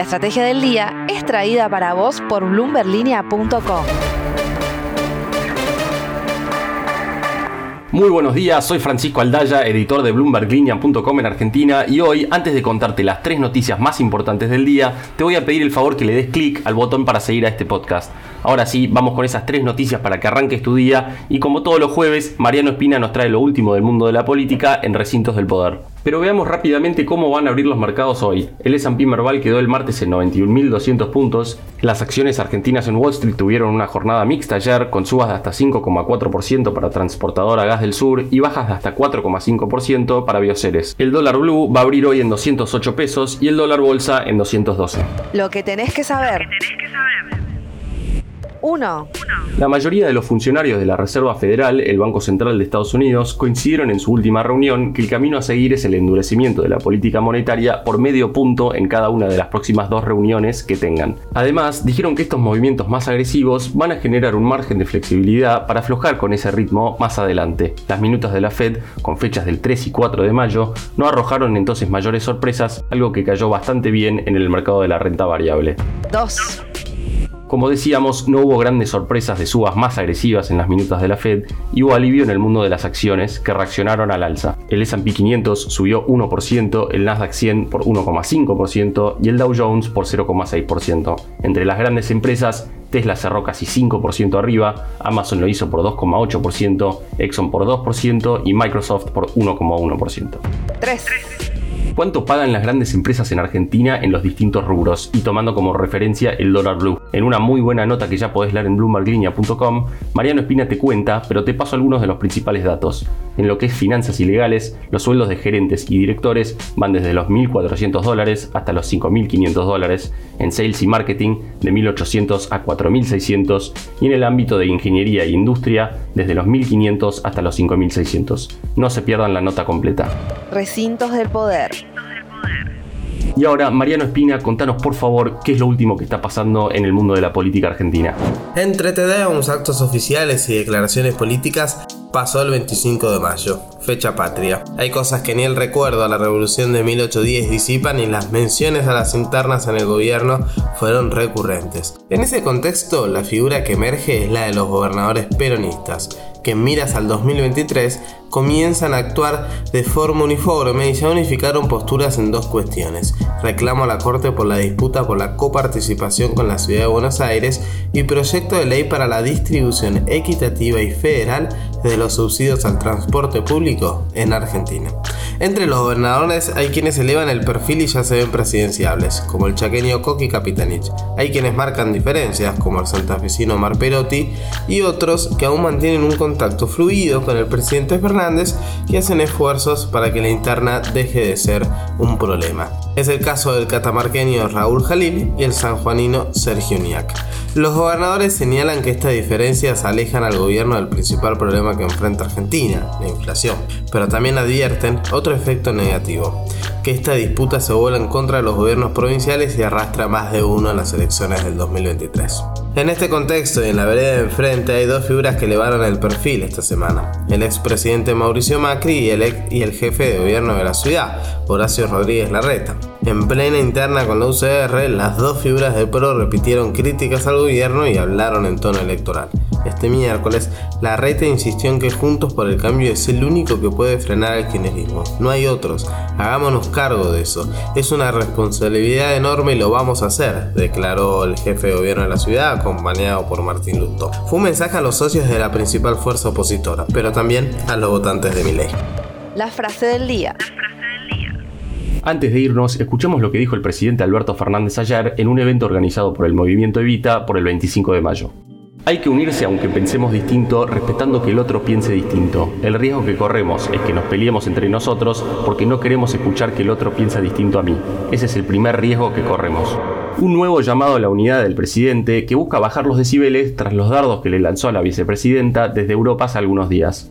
La estrategia del día es traída para vos por bloomberlinia.com. Muy buenos días, soy Francisco Aldaya, editor de BloombergLinea.com en Argentina y hoy, antes de contarte las tres noticias más importantes del día, te voy a pedir el favor que le des clic al botón para seguir a este podcast. Ahora sí, vamos con esas tres noticias para que arranques tu día y como todos los jueves, Mariano Espina nos trae lo último del mundo de la política en recintos del poder. Pero veamos rápidamente cómo van a abrir los mercados hoy. El S&P Merval quedó el martes en 91.200 puntos. Las acciones argentinas en Wall Street tuvieron una jornada mixta ayer con subas de hasta 5,4% para transportadora Gas del Sur y bajas de hasta 4,5% para Bioceres. El dólar blue va a abrir hoy en 208 pesos y el dólar bolsa en 212. Lo que tenés que saber. 1. La mayoría de los funcionarios de la Reserva Federal, el Banco Central de Estados Unidos, coincidieron en su última reunión que el camino a seguir es el endurecimiento de la política monetaria por medio punto en cada una de las próximas dos reuniones que tengan. Además, dijeron que estos movimientos más agresivos van a generar un margen de flexibilidad para aflojar con ese ritmo más adelante. Las minutas de la Fed, con fechas del 3 y 4 de mayo, no arrojaron entonces mayores sorpresas, algo que cayó bastante bien en el mercado de la renta variable. 2. Como decíamos, no hubo grandes sorpresas de subas más agresivas en las minutas de la Fed y hubo alivio en el mundo de las acciones que reaccionaron al alza. El S&P 500 subió 1%, el Nasdaq 100 por 1,5% y el Dow Jones por 0,6%. Entre las grandes empresas, Tesla cerró casi 5% arriba, Amazon lo hizo por 2,8%, Exxon por 2% y Microsoft por 1,1%. 3 cuánto pagan las grandes empresas en Argentina en los distintos rubros y tomando como referencia el dólar blue. En una muy buena nota que ya podés leer en bloomberglinea.com, Mariano Espina te cuenta, pero te paso algunos de los principales datos. En lo que es finanzas ilegales, los sueldos de gerentes y directores van desde los 1.400 dólares hasta los 5.500 dólares, en sales y marketing de 1.800 a 4.600 y en el ámbito de ingeniería e industria desde los 1.500 hasta los 5.600. No se pierdan la nota completa. Recintos del poder. Y ahora, Mariano Espina, contanos por favor qué es lo último que está pasando en el mundo de la política argentina. Entre tedeums, actos oficiales y declaraciones políticas, pasó el 25 de mayo, fecha patria. Hay cosas que ni el recuerdo a la revolución de 1810 disipan y las menciones a las internas en el gobierno fueron recurrentes. En ese contexto, la figura que emerge es la de los gobernadores peronistas, que en miras al 2023 comienzan a actuar de forma uniforme y ya unificaron posturas en dos cuestiones. Reclamo a la Corte por la disputa por la coparticipación con la Ciudad de Buenos Aires y proyecto de ley para la distribución equitativa y federal de los subsidios al transporte público en Argentina. Entre los gobernadores hay quienes elevan el perfil y ya se ven presidenciables, como el chaqueño Coqui Capitanich. Hay quienes marcan diferencias, como el santafesino Mar Perotti, y otros que aún mantienen un contacto fluido con el presidente Fernández y hacen esfuerzos para que la interna deje de ser un problema. Es el caso del catamarqueño Raúl Jalil y el sanjuanino Sergio Niac. Los gobernadores señalan que estas diferencias alejan al gobierno del principal problema que enfrenta Argentina, la inflación, pero también advierten otro efecto negativo, que esta disputa se vuelva en contra de los gobiernos provinciales y arrastra más de uno en las elecciones del 2023. En este contexto y en la vereda de enfrente hay dos figuras que elevaron el perfil esta semana. El expresidente Mauricio Macri y el, jefe de gobierno de la ciudad, Horacio Rodríguez Larreta. En plena interna con la UCR, las dos figuras de PRO repitieron críticas al gobierno y hablaron en tono electoral. Este miércoles, Larreta insistió en que Juntos por el Cambio es el único que puede frenar el kirchnerismo. No hay otros. Hagámonos cargo de eso. Es una responsabilidad enorme y lo vamos a hacer, declaró el jefe de gobierno de la ciudad, acompañado por Martín Lutó. Fue un mensaje a los socios de la principal fuerza opositora, pero también a los votantes de mi ley. La frase del día. Antes de irnos, escuchemos lo que dijo el presidente Alberto Fernández ayer en un evento organizado por el movimiento Evita por el 25 de mayo. Hay que unirse aunque pensemos distinto, respetando que el otro piense distinto. El riesgo que corremos es que nos peleemos entre nosotros porque no queremos escuchar que el otro piensa distinto a mí. Ese es el primer riesgo que corremos. Un nuevo llamado a la unidad del presidente que busca bajar los decibeles tras los dardos que le lanzó a la vicepresidenta desde Europa hace algunos días.